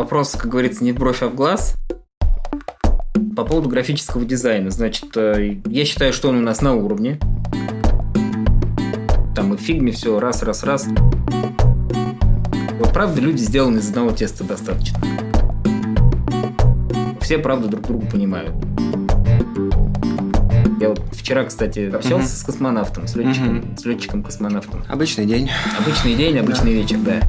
Вопрос, как говорится, не в бровь, а в глаз. По поводу графического дизайна. Значит, э, я считаю, что он у нас на уровне. Там и в фигме все раз, раз, раз. Вот правда, люди сделаны из одного теста достаточно. Все, правда, друг друга понимают. Я вот вчера, кстати, общался uh-huh. с космонавтом, с летчиком, с летчиком-космонавтом. Обычный день. Обычный день, обычный да. вечер, да.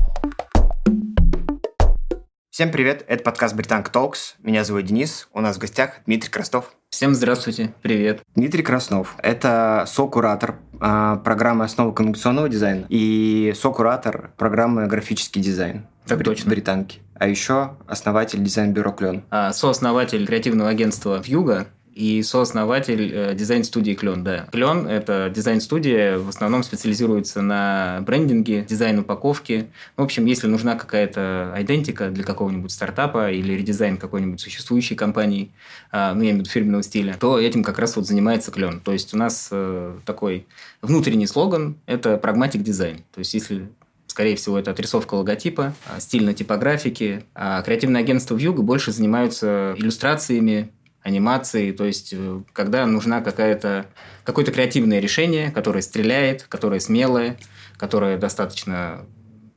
Всем привет, это подкаст Британка Talks. Меня зовут Денис, у нас в гостях Дмитрий Краснов. Всем здравствуйте, привет. Дмитрий Краснов – это сокуратор э, программы «Основы коммуникационного дизайна» и сокуратор программы «Графический дизайн». Так Бри- точно. Британки. А еще основатель дизайн-бюро «Клен». А, сооснователь креативного агентства «Вьюга», и сооснователь э, дизайн-студии Клен, да. Клен – это дизайн-студия, в основном специализируется на брендинге, дизайн упаковки. В общем, если нужна какая-то идентика для какого-нибудь стартапа или редизайн какой-нибудь существующей компании, э, ну, я имею в виду фирменного стиля, то этим как раз вот занимается Клен. То есть у нас э, такой внутренний слоган – это прагматик дизайн. То есть если Скорее всего, это отрисовка логотипа, стиль типографики. А креативное агентство Вьюга больше занимаются иллюстрациями, анимации, то есть э, когда нужна какая-то какое-то креативное решение, которое стреляет, которое смелое, которое достаточно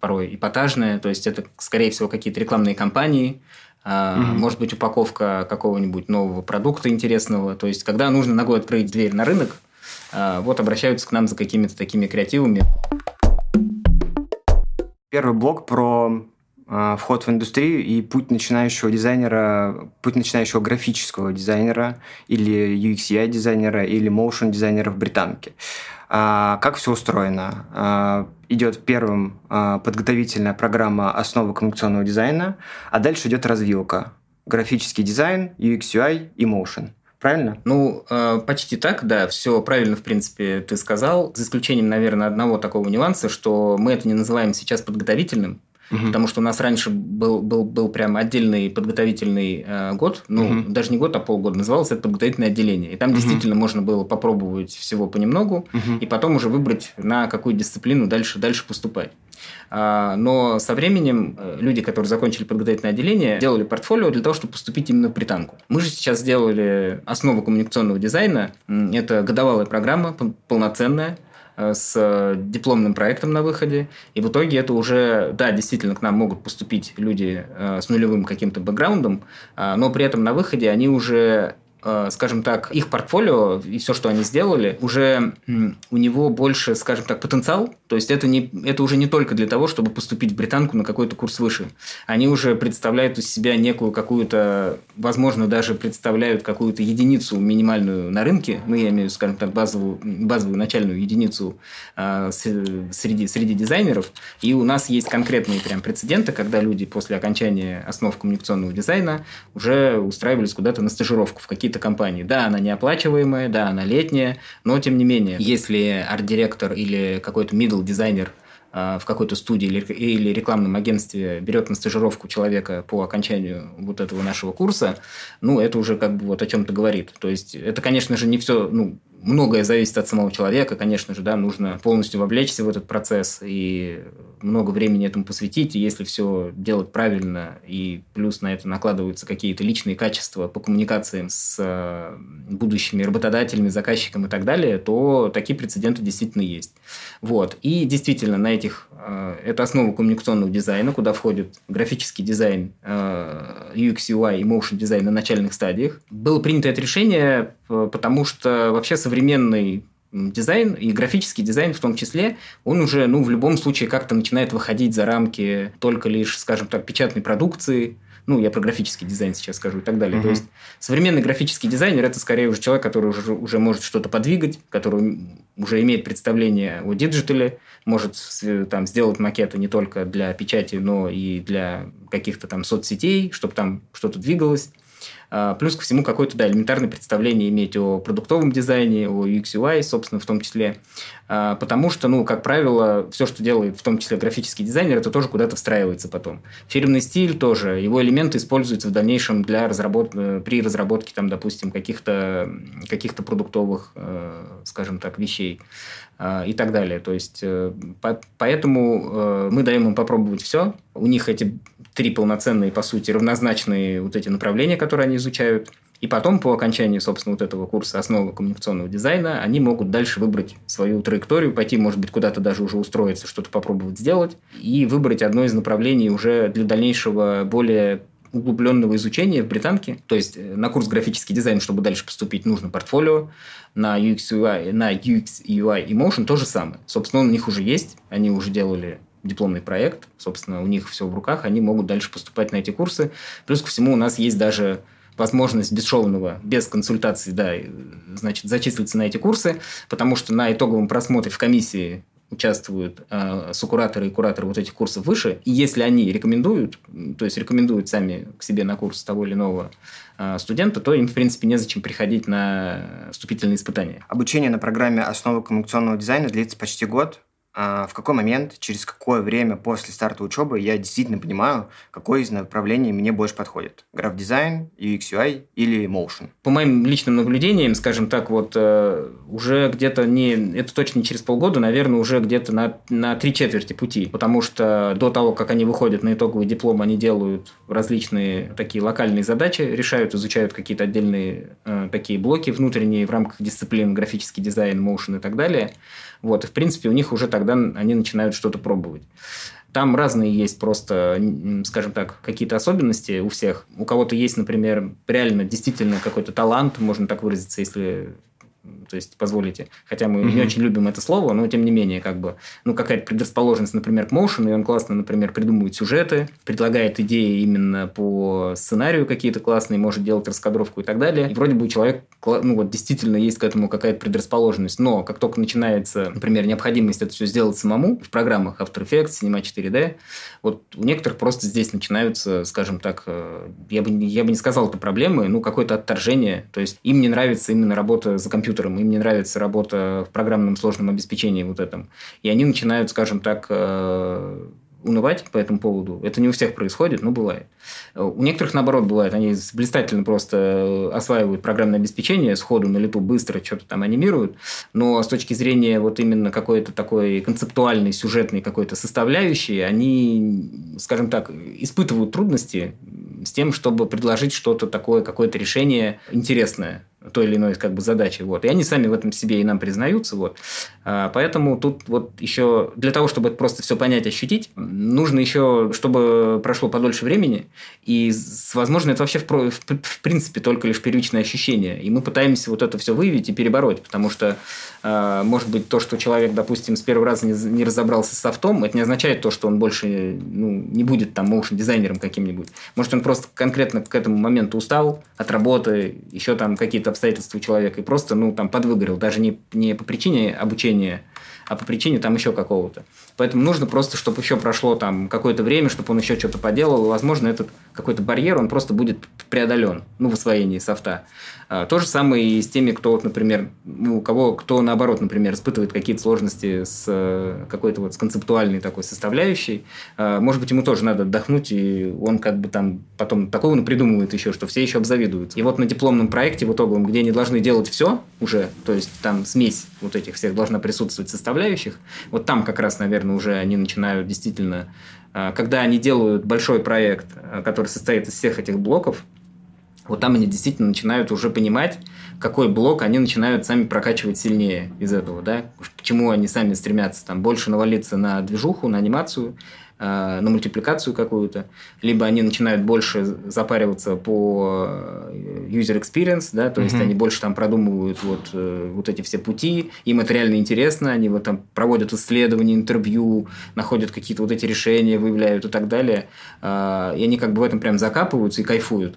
порой эпатажное, то есть это, скорее всего, какие-то рекламные кампании, mm-hmm. может быть, упаковка какого-нибудь нового продукта интересного, то есть когда нужно ногой открыть дверь на рынок, а, вот обращаются к нам за какими-то такими креативами. Первый блок про вход в индустрию и путь начинающего дизайнера, путь начинающего графического дизайнера или UX-UI дизайнера или motion дизайнера в британке. А, как все устроено? А, идет первым подготовительная программа основы коммуникационного дизайна, а дальше идет развилка. Графический дизайн, UX-UI и motion. Правильно? Ну, почти так, да, все правильно, в принципе, ты сказал. За исключением, наверное, одного такого нюанса, что мы это не называем сейчас подготовительным, Угу. Потому что у нас раньше был, был, был прям отдельный подготовительный э, год, ну, угу. даже не год, а полгода, называлось это подготовительное отделение. И там угу. действительно можно было попробовать всего понемногу, угу. и потом уже выбрать, на какую дисциплину дальше, дальше поступать. А, но со временем э, люди, которые закончили подготовительное отделение, делали портфолио для того, чтобы поступить именно в британку. Мы же сейчас сделали основу коммуникационного дизайна. Это годовалая программа, полноценная, с дипломным проектом на выходе. И в итоге это уже, да, действительно, к нам могут поступить люди э, с нулевым каким-то бэкграундом, э, но при этом на выходе они уже Э, скажем так, их портфолио и все, что они сделали, уже у него больше, скажем так, потенциал. То есть это, не, это уже не только для того, чтобы поступить в британку на какой-то курс выше. Они уже представляют из себя некую какую-то, возможно, даже представляют какую-то единицу минимальную на рынке. Ну, я имею, скажем так, базовую, базовую начальную единицу э, среди, среди дизайнеров. И у нас есть конкретные прям прецеденты, когда люди после окончания основ коммуникационного дизайна уже устраивались куда-то на стажировку в какие-то какие-то компании. Да, она неоплачиваемая, да, она летняя, но тем не менее, если арт-директор или какой-то middle дизайнер а, в какой-то студии или рекламном агентстве берет на стажировку человека по окончанию вот этого нашего курса, ну, это уже как бы вот о чем-то говорит. То есть, это, конечно же, не все, ну, многое зависит от самого человека, конечно же, да, нужно полностью вовлечься в этот процесс и много времени этому посвятить, и если все делать правильно, и плюс на это накладываются какие-то личные качества по коммуникациям с э, будущими работодателями, заказчиками и так далее, то такие прецеденты действительно есть. Вот. И действительно, на этих... Э, это основа коммуникационного дизайна, куда входит графический дизайн, э, UX, UI и motion дизайн на начальных стадиях. Было принято это решение, потому что вообще современный дизайн и графический дизайн в том числе, он уже, ну, в любом случае как-то начинает выходить за рамки только лишь, скажем так, печатной продукции, ну, я про графический дизайн сейчас скажу и так далее. Mm-hmm. То есть современный графический дизайнер это скорее уже человек, который уже, уже может что-то подвигать, который уже имеет представление о диджитале, может там сделать макеты не только для печати, но и для каких-то там соцсетей, чтобы там что-то двигалось. А, плюс ко всему какое-то да, элементарное представление иметь о продуктовом дизайне, о UX UI, собственно, в том числе. А, потому что, ну, как правило, все, что делает в том числе графический дизайнер, это тоже куда-то встраивается потом. Фирменный стиль тоже, его элементы используются в дальнейшем для разработ... Э, при разработке, там, допустим, каких-то каких продуктовых, э, скажем так, вещей а, и так далее. То есть, э, поэтому мы даем им попробовать все. У них эти три полноценные, по сути, равнозначные вот эти направления, которые они изучают. И потом, по окончании, собственно, вот этого курса основы коммуникационного дизайна, они могут дальше выбрать свою траекторию, пойти, может быть, куда-то даже уже устроиться, что-то попробовать сделать, и выбрать одно из направлений уже для дальнейшего более углубленного изучения в британке. То есть э, на курс графический дизайн, чтобы дальше поступить, нужно портфолио. На UX, UI, на UX, UI и Motion то же самое. Собственно, он у них уже есть. Они уже делали дипломный проект. Собственно, у них все в руках. Они могут дальше поступать на эти курсы. Плюс ко всему у нас есть даже возможность бесшовного, без консультаций, да, значит, зачислиться на эти курсы, потому что на итоговом просмотре в комиссии участвуют э, сокураторы и кураторы вот этих курсов выше, и если они рекомендуют, то есть рекомендуют сами к себе на курс того или иного э, студента, то им, в принципе, незачем приходить на вступительные испытания. Обучение на программе «Основы коммуникационного дизайна» длится почти год. А в какой момент, через какое время после старта учебы я действительно понимаю, какое из направлений мне больше подходит? Граф-дизайн, UX, UI или Motion? По моим личным наблюдениям, скажем так, вот э, уже где-то не, это точно не через полгода, наверное, уже где-то на, на три четверти пути, потому что до того, как они выходят на итоговый диплом, они делают различные такие локальные задачи, решают, изучают какие-то отдельные э, такие блоки внутренние в рамках дисциплин графический дизайн, motion и так далее. Вот, и, в принципе, у них уже тогда они начинают что-то пробовать. Там разные есть просто, скажем так, какие-то особенности у всех. У кого-то есть, например, реально действительно какой-то талант, можно так выразиться, если то есть позволите. Хотя мы mm-hmm. не очень любим это слово, но тем не менее, как бы, ну, какая-то предрасположенность, например, к моушену, и он классно, например, придумывает сюжеты, предлагает идеи именно по сценарию какие-то классные, может делать раскадровку и так далее. И вроде бы у человека, ну, вот действительно есть к этому какая-то предрасположенность, но как только начинается, например, необходимость это все сделать самому в программах After Effects, Cinema 4D, вот у некоторых просто здесь начинаются, скажем так, э, я бы, я бы не сказал это проблемы, ну, какое-то отторжение, то есть им не нравится именно работа за компьютером, им не нравится работа в программном сложном обеспечении вот этом. И они начинают, скажем так, э, унывать по этому поводу. Это не у всех происходит, но бывает. У некоторых, наоборот, бывает. Они блистательно просто э, осваивают программное обеспечение сходу на лету, быстро что-то там анимируют. Но с точки зрения вот именно какой-то такой концептуальной, сюжетной какой-то составляющей, они, скажем так, испытывают трудности с тем, чтобы предложить что-то такое, какое-то решение интересное той или иной как бы задачи. Вот. И они сами в этом себе и нам признаются. Вот. А, поэтому тут вот еще для того, чтобы это просто все понять, ощутить, нужно еще, чтобы прошло подольше времени. И, возможно, это вообще в, в, в принципе только лишь первичное ощущение. И мы пытаемся вот это все выявить и перебороть. Потому что, а, может быть, то, что человек, допустим, с первого раза не, не разобрался с софтом, это не означает то, что он больше ну, не будет там моушен-дизайнером каким-нибудь. Может, он просто конкретно к этому моменту устал от работы, еще там какие-то обстоятельства у человека, и просто, ну, там, подвыгорел, даже не, не по причине обучения, а по причине там еще какого-то. Поэтому нужно просто, чтобы еще прошло там какое-то время, чтобы он еще что-то поделал, возможно, этот какой-то барьер, он просто будет преодолен, ну, в освоении софта. А, то же самое и с теми, кто, вот, например, ну, у кого, кто, наоборот, например, испытывает какие-то сложности с э, какой-то вот с концептуальной такой составляющей, а, может быть, ему тоже надо отдохнуть, и он как бы там потом такого придумывает еще, что все еще обзавидуют. И вот на дипломном проекте в итоговом, где они должны делать все уже, то есть там смесь вот этих всех должна присутствовать составляющих, вот там как раз, наверное, уже они начинают действительно а, когда они делают большой проект, который состоит из всех этих блоков, вот там они действительно начинают уже понимать, какой блок они начинают сами прокачивать сильнее из этого, да, к чему они сами стремятся, там, больше навалиться на движуху, на анимацию, э, на мультипликацию какую-то, либо они начинают больше запариваться по э, user experience, да, то mm-hmm. есть они больше там продумывают вот, э, вот эти все пути, им это реально интересно, они вот там проводят исследования, интервью, находят какие-то вот эти решения, выявляют и так далее, э, и они как бы в этом прям закапываются и кайфуют.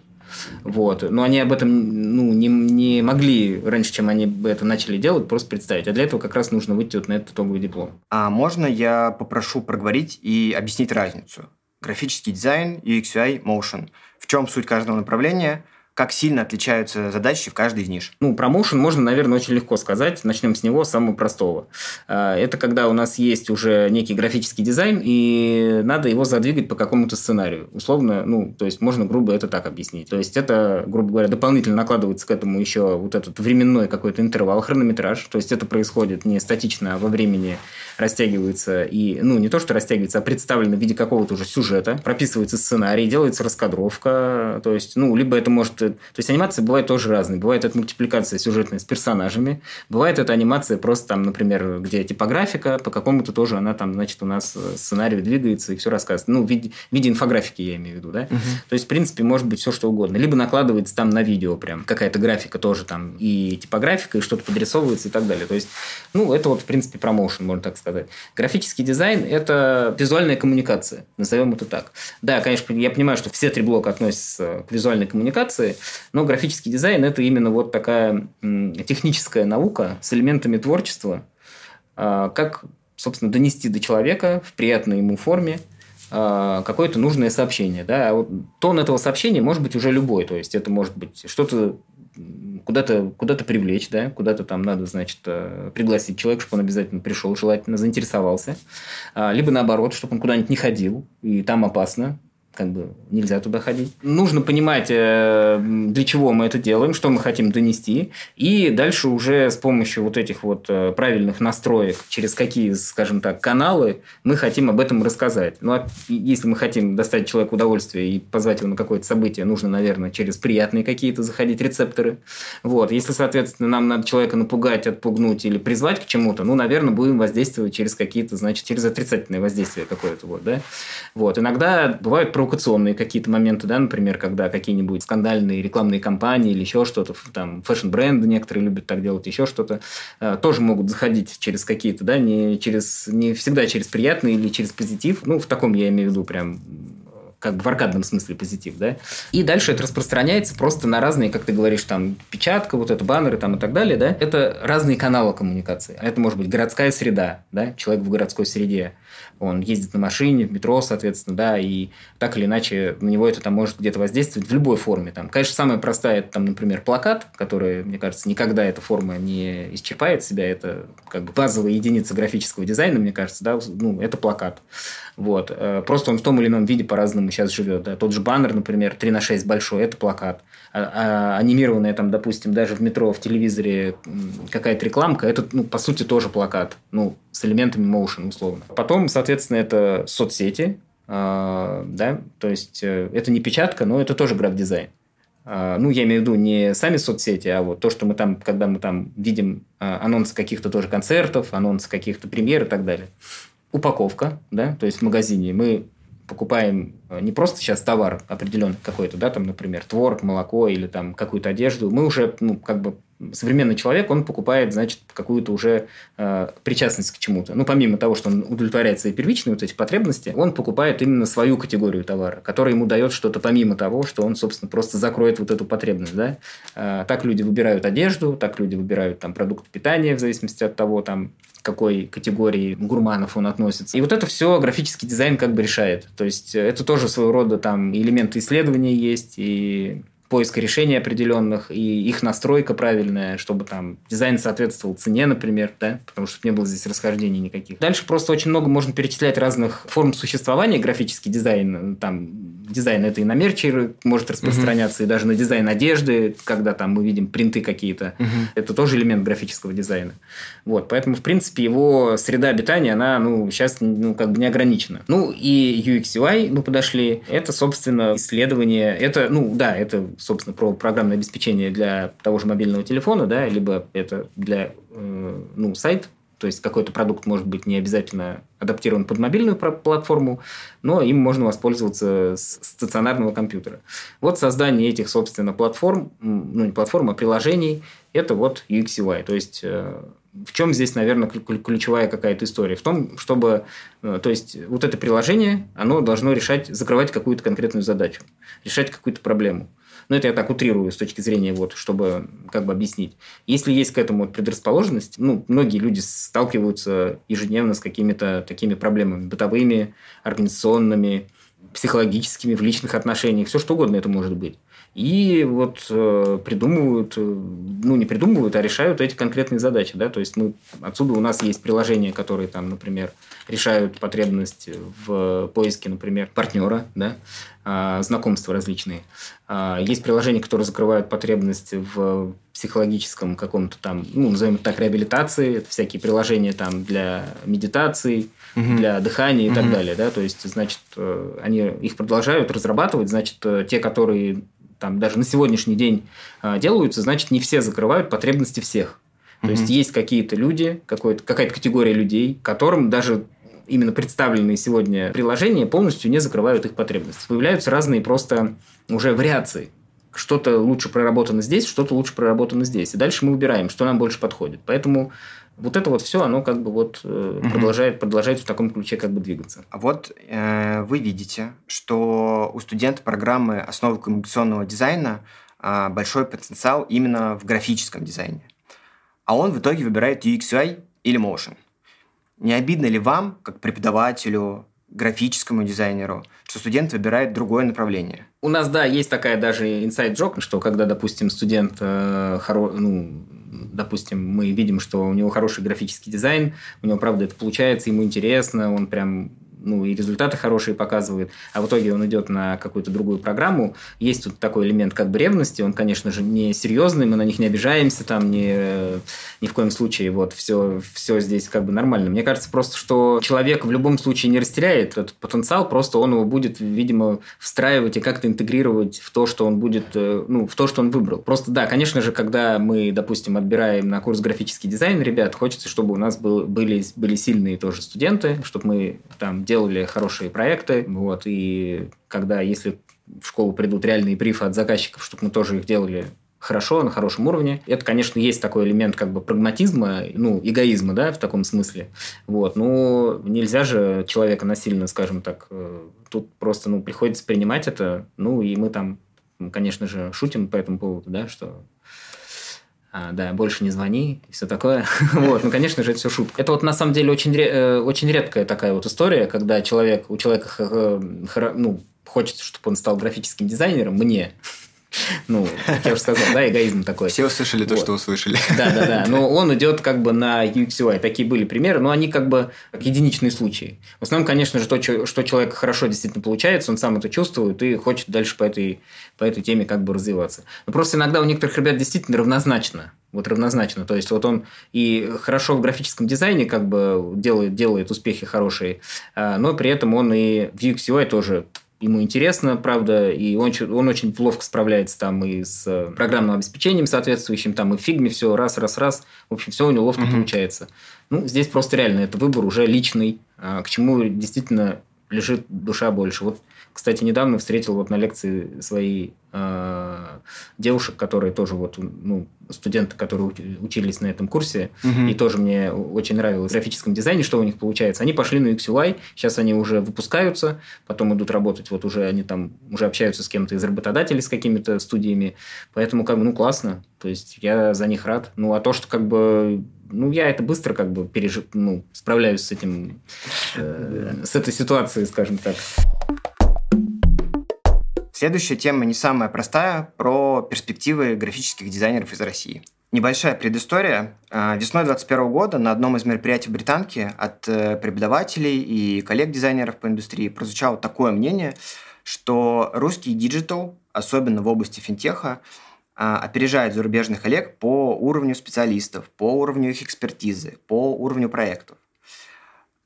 Вот. Но они об этом ну, не, не могли раньше, чем они бы это начали делать, просто представить. А для этого как раз нужно выйти вот на этот итоговый диплом. А можно я попрошу проговорить и объяснить разницу? Графический дизайн, UX, UI, Motion. В чем суть каждого направления? Как сильно отличаются задачи в каждой из ниш? Ну, промоушен можно, наверное, очень легко сказать. Начнем с него, самого простого. А, это когда у нас есть уже некий графический дизайн, и надо его задвигать по какому-то сценарию. Условно, ну, то есть можно грубо это так объяснить. То есть это, грубо говоря, дополнительно накладывается к этому еще вот этот временной какой-то интервал, хронометраж. То есть это происходит не статично, а во времени растягивается и, ну, не то, что растягивается, а представлено в виде какого-то уже сюжета, прописывается сценарий, делается раскадровка, то есть, ну, либо это может... То есть, анимация бывает тоже разная. Бывает это мультипликация сюжетная с персонажами, бывает это анимация просто там, например, где типографика, по какому-то тоже она там, значит, у нас сценарий двигается и все рассказывает. Ну, в виде, в виде инфографики я имею в виду, да? Угу. То есть, в принципе, может быть все что угодно. Либо накладывается там на видео прям какая-то графика тоже там и типографика, и что-то подрисовывается и так далее. То есть, ну, это вот, в принципе, промоушен, можно так сказать. Графический дизайн – это визуальная коммуникация, назовем это так. Да, конечно, я понимаю, что все три блока относятся к визуальной коммуникации, но графический дизайн – это именно вот такая техническая наука с элементами творчества, а, как, собственно, донести до человека в приятной ему форме а, какое-то нужное сообщение. Да? А вот тон этого сообщения может быть уже любой. То есть, это может быть что-то куда-то куда привлечь, да, куда-то там надо, значит, э, пригласить человека, чтобы он обязательно пришел, желательно заинтересовался. А, либо наоборот, чтобы он куда-нибудь не ходил, и там опасно, как бы нельзя туда ходить. Нужно понимать, э, для чего мы это делаем, что мы хотим донести, и дальше уже с помощью вот этих вот э, правильных настроек, через какие, скажем так, каналы мы хотим об этом рассказать. Ну, а если мы хотим достать человеку удовольствие и позвать его на какое-то событие, нужно, наверное, через приятные какие-то заходить рецепторы. Вот. Если, соответственно, нам надо человека напугать, отпугнуть или призвать к чему-то, ну, наверное, будем воздействовать через какие-то, значит, через отрицательное воздействие какое-то. Вот, да? вот. Иногда бывают провокационные какие-то моменты, да, например, когда какие-нибудь скандальные рекламные кампании или еще что-то, там, фэшн-бренды некоторые любят так делать, еще что-то, э, тоже могут заходить через какие-то, да, не, через, не всегда через приятный или через позитив, ну, в таком я имею в виду прям как бы в аркадном смысле позитив, да. И дальше это распространяется просто на разные, как ты говоришь, там, печатка, вот это, баннеры там и так далее, да. Это разные каналы коммуникации. Это может быть городская среда, да, человек в городской среде он ездит на машине, в метро, соответственно, да, и так или иначе на него это там может где-то воздействовать в любой форме. Там, конечно, самая простая, это, там, например, плакат, который, мне кажется, никогда эта форма не исчерпает себя, это как бы базовая единица графического дизайна, мне кажется, да, ну, это плакат. Вот. Э, просто он в том или ином виде по-разному сейчас живет. Да. Тот же баннер, например, 3 на 6 большой, это плакат. А, а анимированная там, допустим, даже в метро, в телевизоре какая-то рекламка, это, ну, по сути, тоже плакат. Ну, с элементами motion, условно. Потом, соответственно, это соцсети, э, да, то есть э, это не печатка, но это тоже граф-дизайн. Э, ну, я имею в виду не сами соцсети, а вот то, что мы там, когда мы там видим э, анонсы каких-то тоже концертов, анонсы каких-то премьер и так далее. Упаковка, да, то есть в магазине мы покупаем э, не просто сейчас товар определенный какой-то, да, там, например, творог, молоко или там какую-то одежду, мы уже, ну, как бы современный человек, он покупает, значит, какую-то уже э, причастность к чему-то. Ну, помимо того, что он удовлетворяет свои первичные вот эти потребности, он покупает именно свою категорию товара, которая ему дает что-то помимо того, что он, собственно, просто закроет вот эту потребность, да. Э, так люди выбирают одежду, так люди выбирают там продукты питания в зависимости от того, там, какой категории гурманов он относится. И вот это все графический дизайн как бы решает. То есть это тоже своего рода там элементы исследования есть и поиска решений определенных и их настройка правильная, чтобы там дизайн соответствовал цене, например, да, потому что не было здесь расхождений никаких. Дальше просто очень много можно перечислять разных форм существования графический дизайн. Там дизайн это и на мерчи может распространяться, угу. и даже на дизайн одежды, когда там мы видим принты какие-то. Угу. Это тоже элемент графического дизайна. Вот, поэтому, в принципе, его среда обитания, она, ну, сейчас, ну, как бы не ограничена. Ну, и UX UI мы подошли. Это, собственно, исследование. Это, ну, да, это собственно, про программное обеспечение для того же мобильного телефона, да, либо это для, э, ну, сайт, то есть какой-то продукт может быть не обязательно адаптирован под мобильную платформу, но им можно воспользоваться с стационарного компьютера. Вот создание этих, собственно, платформ, ну не платформ, а приложений, это вот UX UI. То есть э, в чем здесь, наверное, ключевая какая-то история? В том, чтобы, э, то есть вот это приложение, оно должно решать, закрывать какую-то конкретную задачу, решать какую-то проблему. Но это я так утрирую с точки зрения, вот, чтобы как бы объяснить. Если есть к этому предрасположенность, ну, многие люди сталкиваются ежедневно с какими-то такими проблемами бытовыми, организационными, психологическими, в личных отношениях, все что угодно это может быть. И вот э, придумывают, э, ну не придумывают, а решают эти конкретные задачи, да, то есть мы отсюда у нас есть приложения, которые там, например, решают потребность в поиске, например, партнера, да, э, знакомства различные. Э, есть приложения, которые закрывают потребность в психологическом каком-то там, ну назовем это так, реабилитации, это всякие приложения там для медитации, угу. для дыхания и угу. так далее, да, то есть значит э, они их продолжают разрабатывать, значит э, те, которые там даже на сегодняшний день э, делаются, значит, не все закрывают потребности всех. То mm-hmm. есть есть какие-то люди, какая-то категория людей, которым даже именно представленные сегодня приложения полностью не закрывают их потребности. Появляются разные просто уже вариации. Что-то лучше проработано здесь, что-то лучше проработано здесь. И дальше мы выбираем, что нам больше подходит. Поэтому вот это вот все, оно как бы вот э, угу. продолжает, продолжает в таком ключе как бы двигаться. А вот э, вы видите, что у студента программы основы коммуникационного дизайна э, большой потенциал именно в графическом дизайне. А он в итоге выбирает UX, UI или Motion. Не обидно ли вам, как преподавателю, графическому дизайнеру, что студент выбирает другое направление? У нас, да, есть такая даже инсайд-джок, что когда, допустим, студент э, хоро... ну, допустим, мы видим, что у него хороший графический дизайн, у него, правда, это получается, ему интересно, он прям ну, и результаты хорошие показывает, а в итоге он идет на какую-то другую программу. Есть тут такой элемент как бы ревности, он, конечно же, не серьезный, мы на них не обижаемся, там ни, ни в коем случае, вот, все, все здесь как бы нормально. Мне кажется просто, что человек в любом случае не растеряет этот потенциал, просто он его будет, видимо, встраивать и как-то интегрировать в то, что он будет, э, ну, в то, что он выбрал. Просто, да, конечно же, когда мы, допустим, отбираем на курс графический дизайн ребят, хочется, чтобы у нас был, были, были сильные тоже студенты, чтобы мы там делали хорошие проекты, вот, и когда, если в школу придут реальные брифы от заказчиков, чтобы мы тоже их делали хорошо, на хорошем уровне. Это, конечно, есть такой элемент как бы прагматизма, ну, эгоизма, да, в таком смысле. Вот. Но нельзя же человека насильно, скажем так, э, тут просто, ну, приходится принимать это, ну, и мы там, конечно же, шутим по этому поводу, да, что а, да, больше не звони, и все такое. вот, ну, конечно же, это все шутка. Это вот на самом деле очень, э, очень редкая такая вот история, когда человек, у человека э, ну, хочется, чтобы он стал графическим дизайнером, мне, ну, как я уже сказал, да, эгоизм такой. Все услышали то, что услышали. Да, да, да. Но он идет как бы на UX UI. Такие были примеры, но они как бы как единичные случаи. В основном, конечно же, то, что человек хорошо действительно получается, он сам это чувствует и хочет дальше по этой, по этой теме как бы развиваться. Но просто иногда у некоторых ребят действительно равнозначно. Вот равнозначно. То есть, вот он и хорошо в графическом дизайне как бы делает, делает успехи хорошие, а, но при этом он и в UX UI тоже ему интересно, правда, и он, он очень ловко справляется там и с э, программным обеспечением соответствующим, там и в фигме все раз, раз, раз. В общем, все у него ловко mm-hmm. получается. Ну, здесь просто реально это выбор уже личный, а, к чему действительно лежит душа больше. Вот, кстати, недавно встретил вот на лекции свои э, девушек, которые тоже вот, ну, студенты, которые учились на этом курсе, угу. и тоже мне очень нравилось в графическом дизайне, что у них получается. Они пошли на UX сейчас они уже выпускаются, потом идут работать, вот уже они там уже общаются с кем-то из работодателей, с какими-то студиями, поэтому как бы, ну, классно, то есть я за них рад. Ну, а то, что как бы ну, я это быстро как бы пережив, ну, справляюсь с этим, э, с этой ситуацией, скажем так. Следующая тема не самая простая, про перспективы графических дизайнеров из России. Небольшая предыстория. А, весной 2021 года на одном из мероприятий Британки от э, преподавателей и коллег-дизайнеров по индустрии прозвучало такое мнение, что русский digital, особенно в области финтеха, а, опережает зарубежных коллег по уровню специалистов, по уровню их экспертизы, по уровню проектов.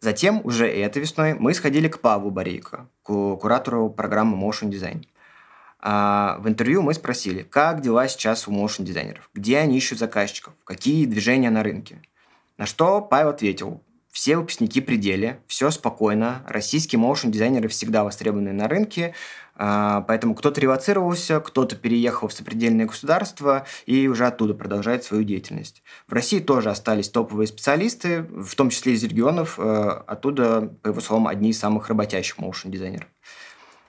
Затем, уже этой весной, мы сходили к Павлу Борейко, к куратору программы Motion Design. А в интервью мы спросили, как дела сейчас у motion дизайнеров, где они ищут заказчиков, какие движения на рынке. На что Павел ответил, все выпускники при деле, все спокойно, российские motion дизайнеры всегда востребованы на рынке, а, поэтому кто-то релацировался, кто-то переехал в сопредельное государство и уже оттуда продолжает свою деятельность. В России тоже остались топовые специалисты, в том числе из регионов, э, оттуда, по его словам, одни из самых работящих моушен дизайнеров.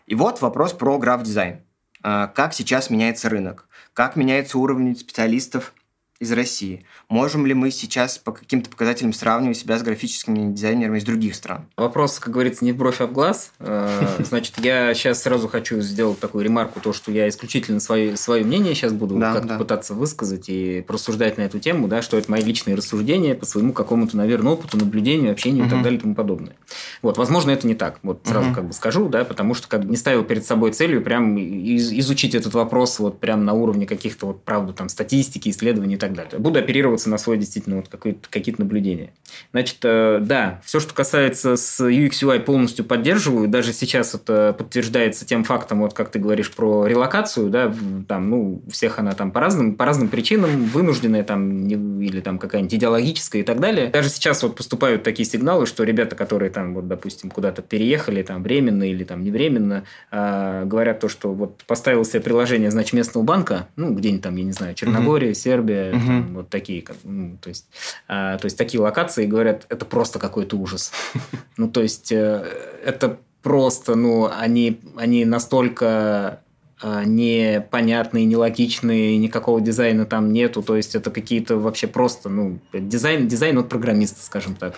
И вот вопрос про граф-дизайн. А, как сейчас меняется рынок, как меняется уровень специалистов из России. Можем ли мы сейчас по каким-то показателям сравнивать себя с графическими дизайнерами из других стран? Вопрос, как говорится, не бровь, а в глаз. Э, значит, я сейчас сразу хочу сделать такую ремарку, то, что я исключительно свое, свое мнение сейчас буду да, как-то да. пытаться высказать и просуждать на эту тему, да, что это мои личные рассуждения по своему какому-то, наверное, опыту, наблюдению, общению угу. и так далее и тому подобное. Вот, возможно, это не так. Вот сразу угу. как бы скажу, да, потому что как бы не ставил перед собой целью прям изучить этот вопрос вот прям на уровне каких-то вот, правда, там, статистики, исследований и так так далее. Буду оперироваться на свой действительно вот какие-то наблюдения. Значит, э, да, все, что касается с UX UI полностью поддерживаю. Даже сейчас это подтверждается тем фактом, вот как ты говоришь про релокацию, да, там, ну, у всех она там по разным, по разным причинам вынужденная там, или там какая-нибудь идеологическая и так далее. Даже сейчас вот поступают такие сигналы, что ребята, которые там, вот, допустим, куда-то переехали, там, временно или там не временно, э, говорят то, что вот поставил себе приложение, значит, местного банка, ну, где-нибудь там, я не знаю, Черногория. Сербия, угу. Там, вот такие, ну, то есть, а, то есть такие локации говорят, это просто какой-то ужас. Ну, то есть э, это просто, ну, они, они настолько а, непонятные, нелогичные, никакого дизайна там нету, то есть это какие-то вообще просто, ну, дизайн, дизайн от программиста, скажем так.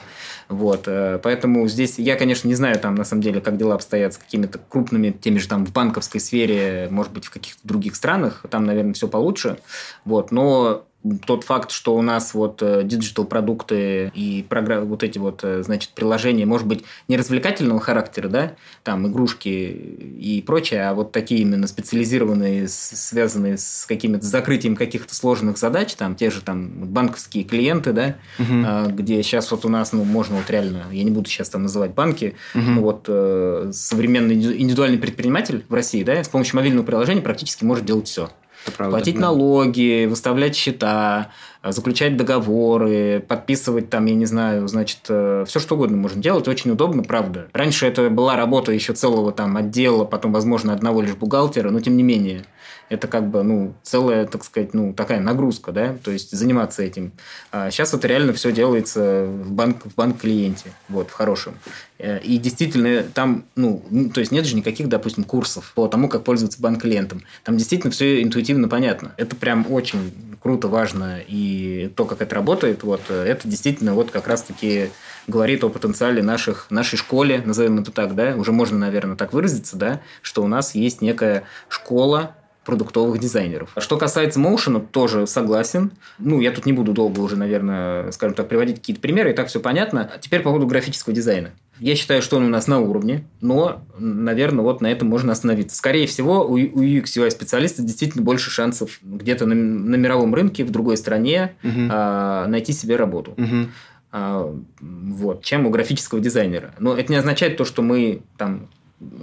Вот, э, поэтому здесь я, конечно, не знаю там на самом деле, как дела обстоят с какими-то крупными, теми же там в банковской сфере, может быть, в каких-то других странах, там, наверное, все получше, вот, но тот факт, что у нас вот э, digital продукты и программы, вот эти вот, э, значит, приложения, может быть, не развлекательного характера, да, там игрушки и прочее, а вот такие именно специализированные, связанные с какими-то закрытием каких-то сложных задач, там те же там банковские клиенты, да, угу. где сейчас вот у нас, ну, можно вот реально, я не буду сейчас там называть банки, угу. ну, вот э, современный индивидуальный предприниматель в России, да, с помощью мобильного приложения практически может делать все платить налоги, выставлять счета, заключать договоры, подписывать там, я не знаю, значит, э, все что угодно можно делать, очень удобно, правда. Раньше это была работа еще целого там отдела, потом, возможно, одного лишь бухгалтера, но тем не менее это как бы, ну, целая, так сказать, ну, такая нагрузка, да, то есть заниматься этим. А сейчас это реально все делается в банк, в банк-клиенте, вот, в хорошем. Э, и действительно там, ну, то есть нет же никаких, допустим, курсов по тому, как пользоваться банк-клиентом. Там действительно все интуитивно понятно. Это прям очень круто, важно. И то, как это работает, вот, э, это действительно вот как раз-таки говорит о потенциале наших, нашей школе, назовем это так, да, уже можно, наверное, так выразиться, да, что у нас есть некая школа продуктовых дизайнеров. Что касается моушена, тоже согласен. Ну, я тут не буду долго уже, наверное, скажем так, приводить какие-то примеры, и так все понятно. Теперь по поводу графического дизайна. Я считаю, что он у нас на уровне, но, наверное, вот на этом можно остановиться. Скорее всего, у UX UI специалиста действительно больше шансов где-то на, на мировом рынке, в другой стране угу. а, найти себе работу. Угу. А, вот, чем у графического дизайнера. Но это не означает то, что мы там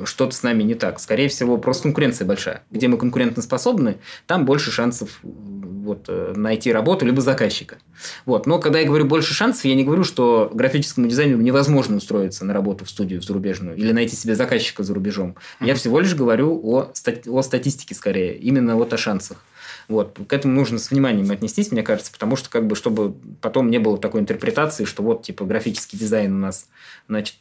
что-то с нами не так. Скорее всего, просто конкуренция большая. Где мы конкурентоспособны, там больше шансов вот, э, найти работу либо заказчика. Вот. Но когда я говорю больше шансов, я не говорю, что графическому дизайнеру невозможно устроиться на работу в студию зарубежную или найти себе заказчика за рубежом. Я всего лишь говорю о, о статистике скорее, именно вот о шансах. Вот. К этому нужно с вниманием отнестись, мне кажется, потому что, как бы, чтобы потом не было такой интерпретации, что вот, типа, графический дизайн у нас, значит,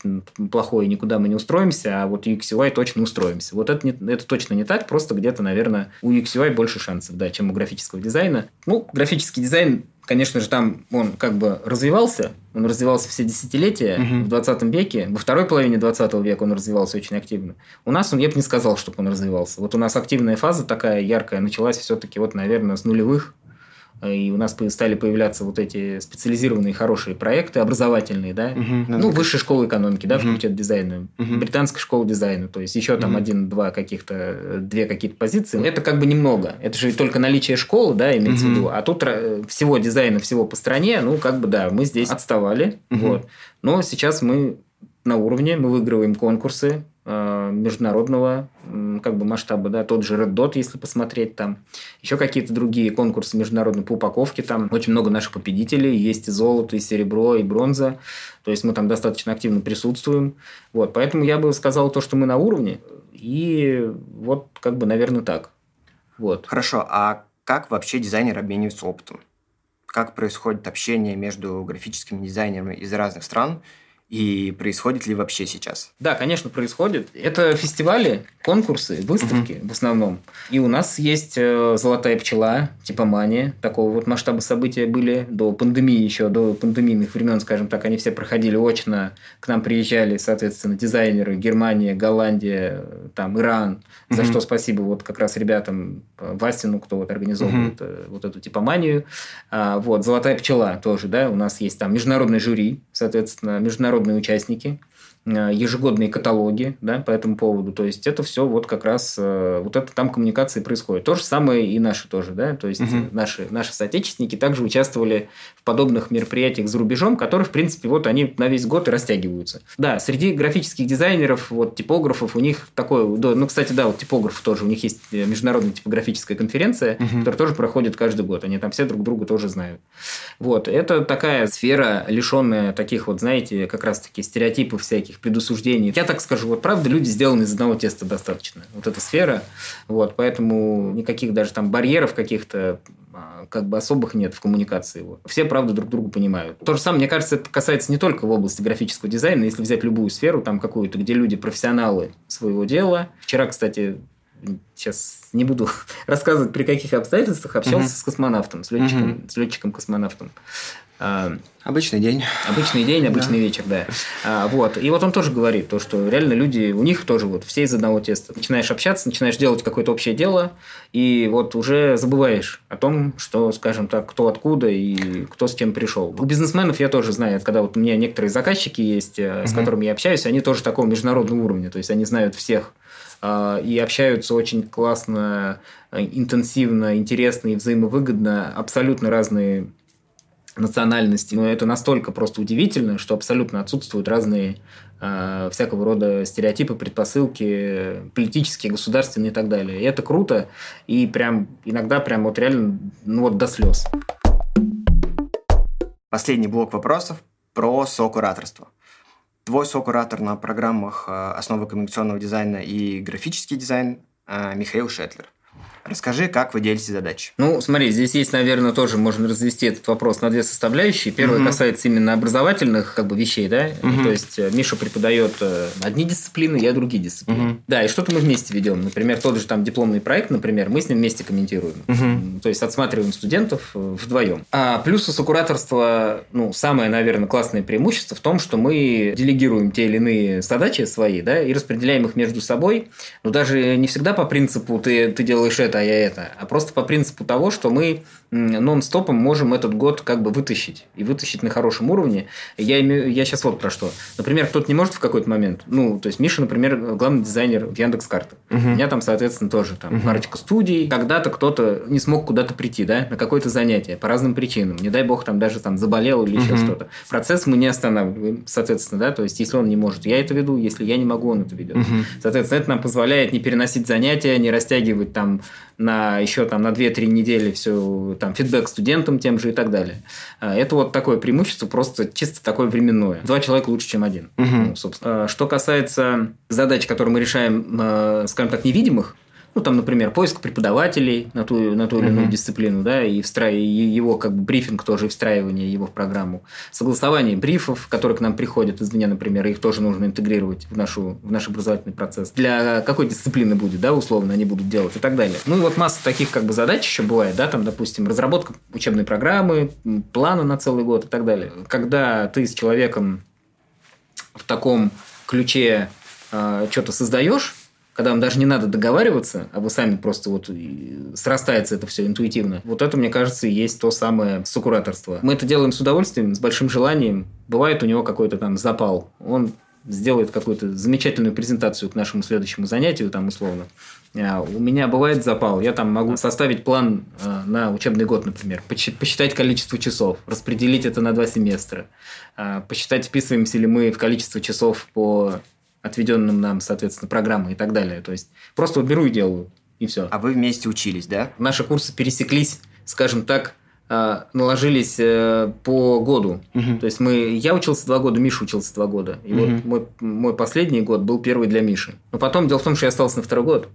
плохой, никуда мы не устроимся, а вот UX UI точно устроимся. Вот это, не, это точно не так, просто где-то, наверное, у UX UI больше шансов, да, чем у графического дизайна. Ну, графический дизайн конечно же, там он как бы развивался, он развивался все десятилетия угу. в 20 веке, во второй половине 20 века он развивался очень активно. У нас он, я бы не сказал, чтобы он развивался. Вот у нас активная фаза такая яркая началась все-таки вот, наверное, с нулевых, и у нас стали появляться вот эти специализированные хорошие проекты, образовательные, да, угу, ну, высшая школа экономики, да, угу. факультет дизайна, угу. британская школа дизайна, то есть еще там угу. один-два каких-то, две какие-то позиции. Это как бы немного. Это же только наличие школы, да, имеется угу. в виду. А тут всего дизайна, всего по стране, ну, как бы, да, мы здесь отставали, угу. вот. Но сейчас мы на уровне, мы выигрываем конкурсы, Э, международного как бы масштаба, да, тот же Red Dot, если посмотреть там, еще какие-то другие конкурсы международные по упаковке, там очень много наших победителей, есть и золото, и серебро, и бронза, то есть мы там достаточно активно присутствуем, вот, поэтому я бы сказал то, что мы на уровне, и вот как бы, наверное, так, вот. Хорошо, а как вообще дизайнер обменивается опытом? Как происходит общение между графическими дизайнерами из разных стран И происходит ли вообще сейчас? Да, конечно, происходит. Это фестивали, конкурсы, выставки угу. в основном. И у нас есть э, «Золотая пчела», типа «Мания». Такого вот масштаба события были до пандемии еще, до пандемийных времен, скажем так. Они все проходили очно. К нам приезжали, соответственно, дизайнеры Германия, Голландия, там, Иран. За угу. что спасибо вот как раз ребятам э, Вастину, кто вот организовывает угу. вот эту типа «Манию». А, вот «Золотая пчела» тоже, да, у нас есть там международное жюри, соответственно, международный международные участники, ежегодные каталоги да, по этому поводу. То есть это все вот как раз э, вот это там коммуникации происходит. То же самое и наши тоже, да. То есть угу. наши, наши соотечественники также участвовали в подобных мероприятиях за рубежом, которые, в принципе, вот они на весь год и растягиваются. Да, среди графических дизайнеров, вот типографов, у них такое, ну, кстати, да, вот типографы тоже, у них есть э, международная типографическая конференция, угу. которая тоже проходит каждый год. Они там все друг друга тоже знают. Вот, это такая сфера, лишенная таких вот, знаете, как раз-таки стереотипов всяких, предусуждений. Я так скажу, вот правда, люди сделаны из одного теста достаточно. Вот эта сфера, вот, поэтому никаких даже там барьеров каких-то а, как бы особых нет в коммуникации. Вот. Все, правда, друг друга понимают. То же самое, мне кажется, это касается не только в области графического дизайна. Если взять любую сферу, там какую-то, где люди профессионалы своего дела. Вчера, кстати, сейчас не буду рассказывать, при каких обстоятельствах общался uh-huh. с космонавтом, с летчиком, uh-huh. с летчиком-космонавтом. А, обычный день. Обычный день, обычный да. вечер, да. А, вот. И вот он тоже говорит, то, что реально люди, у них тоже вот все из одного теста. Начинаешь общаться, начинаешь делать какое-то общее дело, и вот уже забываешь о том, что, скажем так, кто откуда и кто с кем пришел. У бизнесменов я тоже знаю, когда вот у меня некоторые заказчики есть, угу. с которыми я общаюсь, они тоже такого международного уровня, то есть они знают всех а, и общаются очень классно, интенсивно, интересно и взаимовыгодно абсолютно разные национальности. Но это настолько просто удивительно, что абсолютно отсутствуют разные э, всякого рода стереотипы, предпосылки, политические, государственные и так далее. И это круто, и прям иногда прям вот реально ну вот до слез. Последний блок вопросов про сокураторство. Твой сокуратор на программах э, «Основы коммуникационного дизайна» и «Графический дизайн» э, Михаил Шетлер – Расскажи, как вы делите задачи. Ну, смотри, здесь есть, наверное, тоже можно развести этот вопрос на две составляющие. Первое угу. касается именно образовательных как бы вещей, да. Угу. То есть э, Миша преподает э, одни дисциплины, я другие дисциплины. Угу. Да, и что-то мы вместе ведем. Например, тот же там дипломный проект, например, мы с ним вместе комментируем. Угу. То есть отсматриваем студентов э, вдвоем. А плюс у сокураторства, ну, самое, наверное, классное преимущество в том, что мы делегируем те или иные задачи свои, да, и распределяем их между собой. Но даже не всегда по принципу ты, ты делаешь это, а я это, а просто по принципу того, что мы нон-стопом можем этот год как бы вытащить. И вытащить на хорошем уровне. Я, имею, я сейчас вот про что. Например, кто-то не может в какой-то момент. Ну, то есть, Миша, например, главный дизайнер Яндекс.Карты. Угу. У меня там, соответственно, тоже там угу. парочка студий. Когда-то кто-то не смог куда-то прийти, да, на какое-то занятие по разным причинам. Не дай бог, там даже там заболел или угу. еще что-то. Процесс мы не останавливаем, соответственно, да, то есть, если он не может, я это веду, если я не могу, он это ведет. Угу. Соответственно, это нам позволяет не переносить занятия, не растягивать там на еще там на 2-3 недели все там фидбэк студентам тем же и так далее. А, это вот такое преимущество, просто чисто такое временное. Два человека лучше, чем один. Угу. Ну, собственно. А, что касается задач, которые мы решаем, а, скажем так, невидимых, ну, там, например, поиск преподавателей на ту, на ту или иную uh-huh. дисциплину, да, и встра... его как бы брифинг тоже, и встраивание его в программу. Согласование брифов, которые к нам приходят извне, например, их тоже нужно интегрировать в, нашу, в наш образовательный процесс. Для какой дисциплины будет, да, условно, они будут делать и так далее. Ну, и вот масса таких как бы задач еще бывает, да, там, допустим, разработка учебной программы, плана на целый год и так далее. Когда ты с человеком в таком ключе э, что-то создаешь, когда вам даже не надо договариваться, а вы сами просто вот срастается это все интуитивно. Вот это, мне кажется, и есть то самое сукураторство. Мы это делаем с удовольствием, с большим желанием. Бывает у него какой-то там запал. Он сделает какую-то замечательную презентацию к нашему следующему занятию, там условно. А у меня бывает запал. Я там могу составить план а, на учебный год, например, посчитать количество часов, распределить это на два семестра, а, посчитать, вписываемся ли мы в количество часов по отведенным нам, соответственно, программой и так далее. То есть просто вот беру и делаю, и все. А вы вместе учились, да? Наши курсы пересеклись, скажем так, э, наложились э, по году. Угу. То есть мы, я учился два года, Миша учился два года. И угу. вот мой, мой последний год был первый для Миши. Но потом дело в том, что я остался на второй год.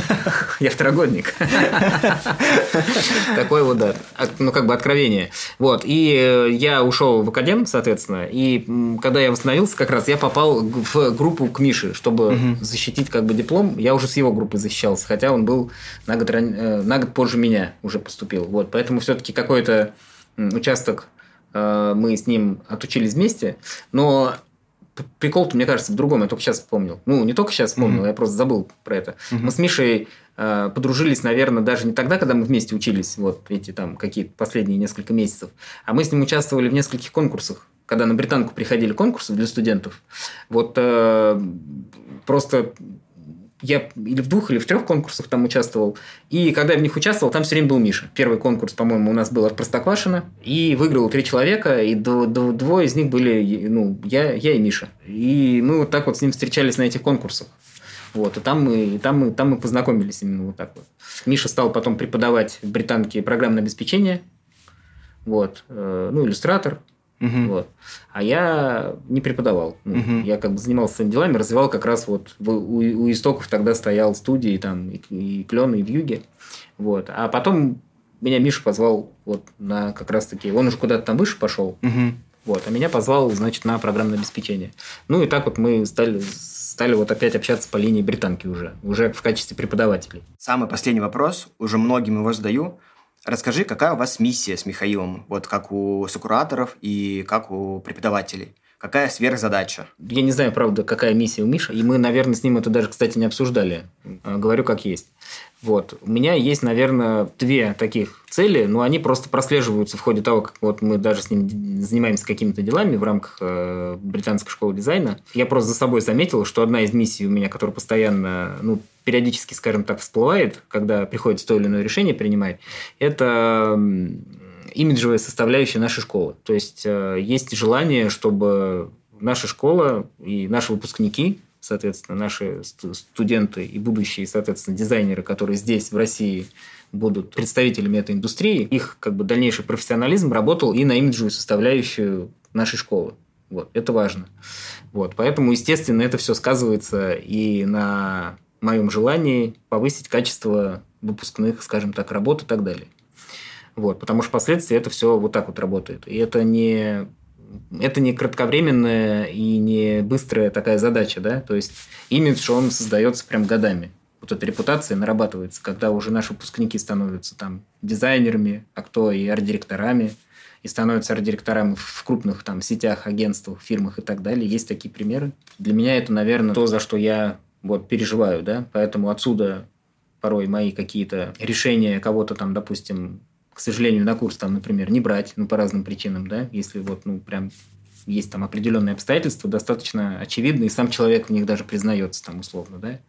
Я второгодник. Такое вот, да, ну, как бы откровение. Вот, и э, я ушел в академ, соответственно, и когда я восстановился, как раз я попал в группу к Мише, чтобы защитить как бы диплом. Я уже с его группы защищался, хотя он был на год, э, на год позже меня уже поступил. Вот, поэтому все-таки какой-то участок э, мы с ним отучились вместе, но прикол-то, мне кажется, в другом. Я только сейчас вспомнил. Ну, не только сейчас вспомнил, mm-hmm. я просто забыл про это. Mm-hmm. Мы с Мишей э, подружились, наверное, даже не тогда, когда мы вместе учились, вот эти там какие-то последние несколько месяцев, а мы с ним участвовали в нескольких конкурсах. Когда на британку приходили конкурсы для студентов, вот э, просто я или в двух, или в трех конкурсах там участвовал. И когда я в них участвовал, там все время был Миша. Первый конкурс, по-моему, у нас был от Простоквашина. И выиграл три человека, и двое из них были ну, я, я и Миша. И мы вот так вот с ним встречались на этих конкурсах. Вот, и там мы, и там мы, там мы познакомились именно вот так вот. Миша стал потом преподавать в британке программное обеспечение. Вот, э, ну, иллюстратор. Угу. Вот. А я не преподавал. Ну, угу. Я как бы занимался своими делами, развивал как раз вот в, у, у истоков тогда стоял студии там и, и клен, и в юге. Вот. А потом меня Миша позвал вот на как раз таки, он уже куда-то там выше пошел. Угу. Вот, а меня позвал, значит, на программное обеспечение. Ну и так вот мы стали стали вот опять общаться по линии британки уже, уже в качестве преподавателей. Самый последний вопрос, уже многим его задаю. Расскажи, какая у вас миссия с Михаилом, вот как у сокураторов и как у преподавателей? Какая сверхзадача? Я не знаю, правда, какая миссия у Миши. И мы, наверное, с ним это даже, кстати, не обсуждали. А, говорю, как есть. Вот. У меня есть, наверное, две таких цели, но они просто прослеживаются в ходе того, как вот мы даже с ним занимаемся какими-то делами в рамках э, британской школы дизайна. Я просто за собой заметил, что одна из миссий у меня, которая постоянно, ну, периодически, скажем так, всплывает, когда приходится то или иное решение принимать, это имиджевая составляющая нашей школы. То есть э, есть желание, чтобы наша школа и наши выпускники, соответственно, наши студенты и будущие, соответственно, дизайнеры, которые здесь, в России, будут представителями этой индустрии, их как бы дальнейший профессионализм работал и на имиджевую составляющую нашей школы. Вот, это важно. Вот, поэтому, естественно, это все сказывается и на моем желании повысить качество выпускных, скажем так, работ и так далее. Вот, потому что впоследствии это все вот так вот работает. И это не это не кратковременная и не быстрая такая задача, да, то есть имидж, он создается прям годами. Вот эта репутация нарабатывается, когда уже наши выпускники становятся там дизайнерами, а кто и арт-директорами, и становятся арт-директорами в крупных там сетях, агентствах, фирмах и так далее. Есть такие примеры. Для меня это, наверное, то, за что я вот переживаю, да, поэтому отсюда порой мои какие-то решения кого-то там, допустим, к сожалению, на курс там, например, не брать, ну, по разным причинам, да, если вот, ну, прям есть там определенные обстоятельства, достаточно очевидны, и сам человек в них даже признается там условно, да.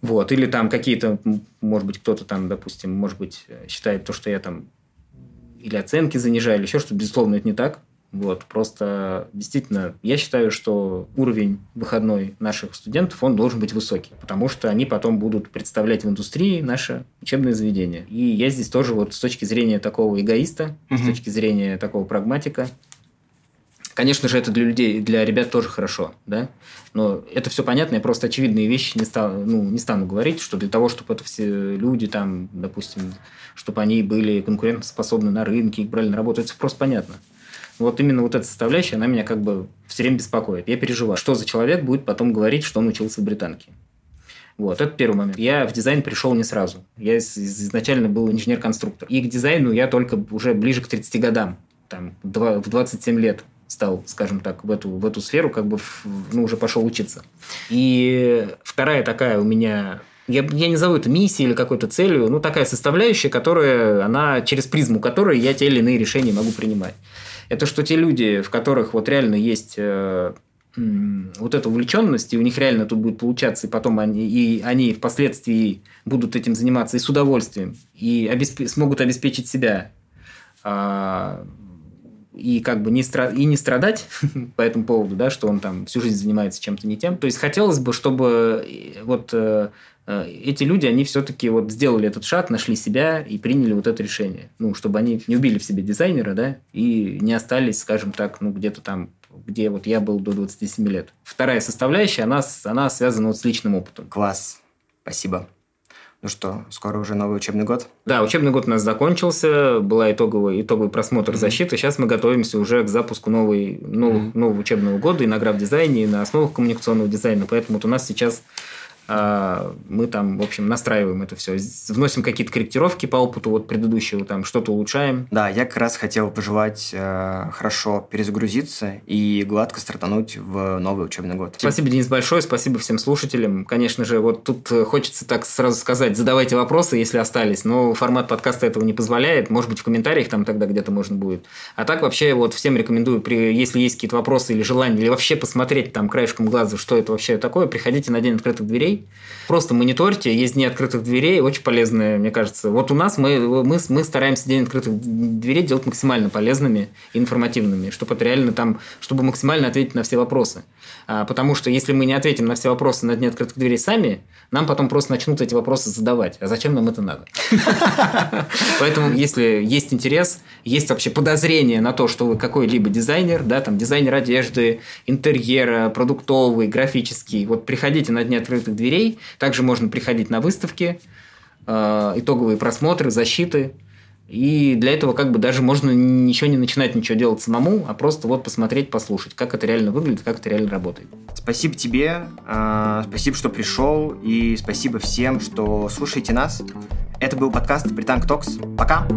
Вот, или там какие-то, может быть, кто-то там, допустим, может быть, считает то, что я там или оценки занижаю, или еще что-то, безусловно, это не так. Вот, просто действительно, я считаю, что уровень выходной наших студентов, он должен быть высокий, потому что они потом будут представлять в индустрии наше учебное заведение. И я здесь тоже вот с точки зрения такого эгоиста, угу. с точки зрения такого прагматика, Конечно же, это для людей, для ребят тоже хорошо, да. Но это все понятно, я просто очевидные вещи не, стал, ну, не стану говорить, что для того, чтобы это все люди, там, допустим, чтобы они были конкурентоспособны на рынке, их брали на работу, это просто понятно. Вот именно вот эта составляющая, она меня как бы все время беспокоит. Я переживаю, что за человек будет потом говорить, что он учился в британке. Вот, это первый момент. Я в дизайн пришел не сразу. Я изначально был инженер-конструктор. И к дизайну я только уже ближе к 30 годам, там, в 27 лет стал, скажем так, в эту, в эту сферу, как бы, ну, уже пошел учиться. И вторая такая у меня я, я не зову это миссией или какой-то целью, ну, такая составляющая, которая, она через призму которой я те или иные решения могу принимать это что те люди, в которых вот реально есть э, вот эта увлеченность, и у них реально тут будет получаться, и потом они, и они впоследствии будут этим заниматься и с удовольствием, и обесп... смогут обеспечить себя, а, и как бы не, стра... и не страдать по этому поводу, да, что он там всю жизнь занимается чем-то не тем. То есть хотелось бы, чтобы э, вот э, Э, эти люди, они все-таки вот сделали этот шаг, нашли себя и приняли вот это решение. Ну, чтобы они не убили в себе дизайнера, да, и не остались, скажем так, ну, где-то там, где вот я был до 27 лет. Вторая составляющая, она, она связана вот с личным опытом. Класс. Спасибо. Ну что, скоро уже новый учебный год? Да, учебный год у нас закончился, была итоговый, итоговый просмотр mm-hmm. защиты. Сейчас мы готовимся уже к запуску новой, нового, mm-hmm. нового учебного года и на граф-дизайне, и на основах коммуникационного дизайна. Поэтому вот у нас сейчас мы там, в общем, настраиваем это все, вносим какие-то корректировки по опыту вот предыдущего, там что-то улучшаем. Да, я как раз хотел пожелать э, хорошо перезагрузиться и гладко стартануть в новый учебный год. Спасибо, Денис, большое, спасибо всем слушателям. Конечно же, вот тут хочется так сразу сказать, задавайте вопросы, если остались, но формат подкаста этого не позволяет, может быть, в комментариях там тогда где-то можно будет. А так вообще вот всем рекомендую, при, если есть какие-то вопросы или желания, или вообще посмотреть там краешком глаза, что это вообще такое, приходите на День открытых дверей, Просто мониторьте, есть дни открытых дверей, очень полезные, мне кажется. Вот у нас мы, мы, мы стараемся день открытых дверей делать максимально полезными информативными, чтобы это реально там, чтобы максимально ответить на все вопросы. А, потому что если мы не ответим на все вопросы на дне открытых дверей сами, нам потом просто начнут эти вопросы задавать. А зачем нам это надо? Поэтому, если есть интерес, есть вообще подозрение на то, что вы какой-либо дизайнер, да, там дизайнер одежды, интерьера, продуктовый, графический, вот приходите на дни открытых дверей. Также можно приходить на выставки, э, итоговые просмотры, защиты. И для этого как бы даже можно ничего не начинать, ничего делать самому, а просто вот посмотреть, послушать, как это реально выглядит, как это реально работает. Спасибо тебе, э, спасибо, что пришел, и спасибо всем, что слушаете нас. Это был подкаст Британк Токс. Пока!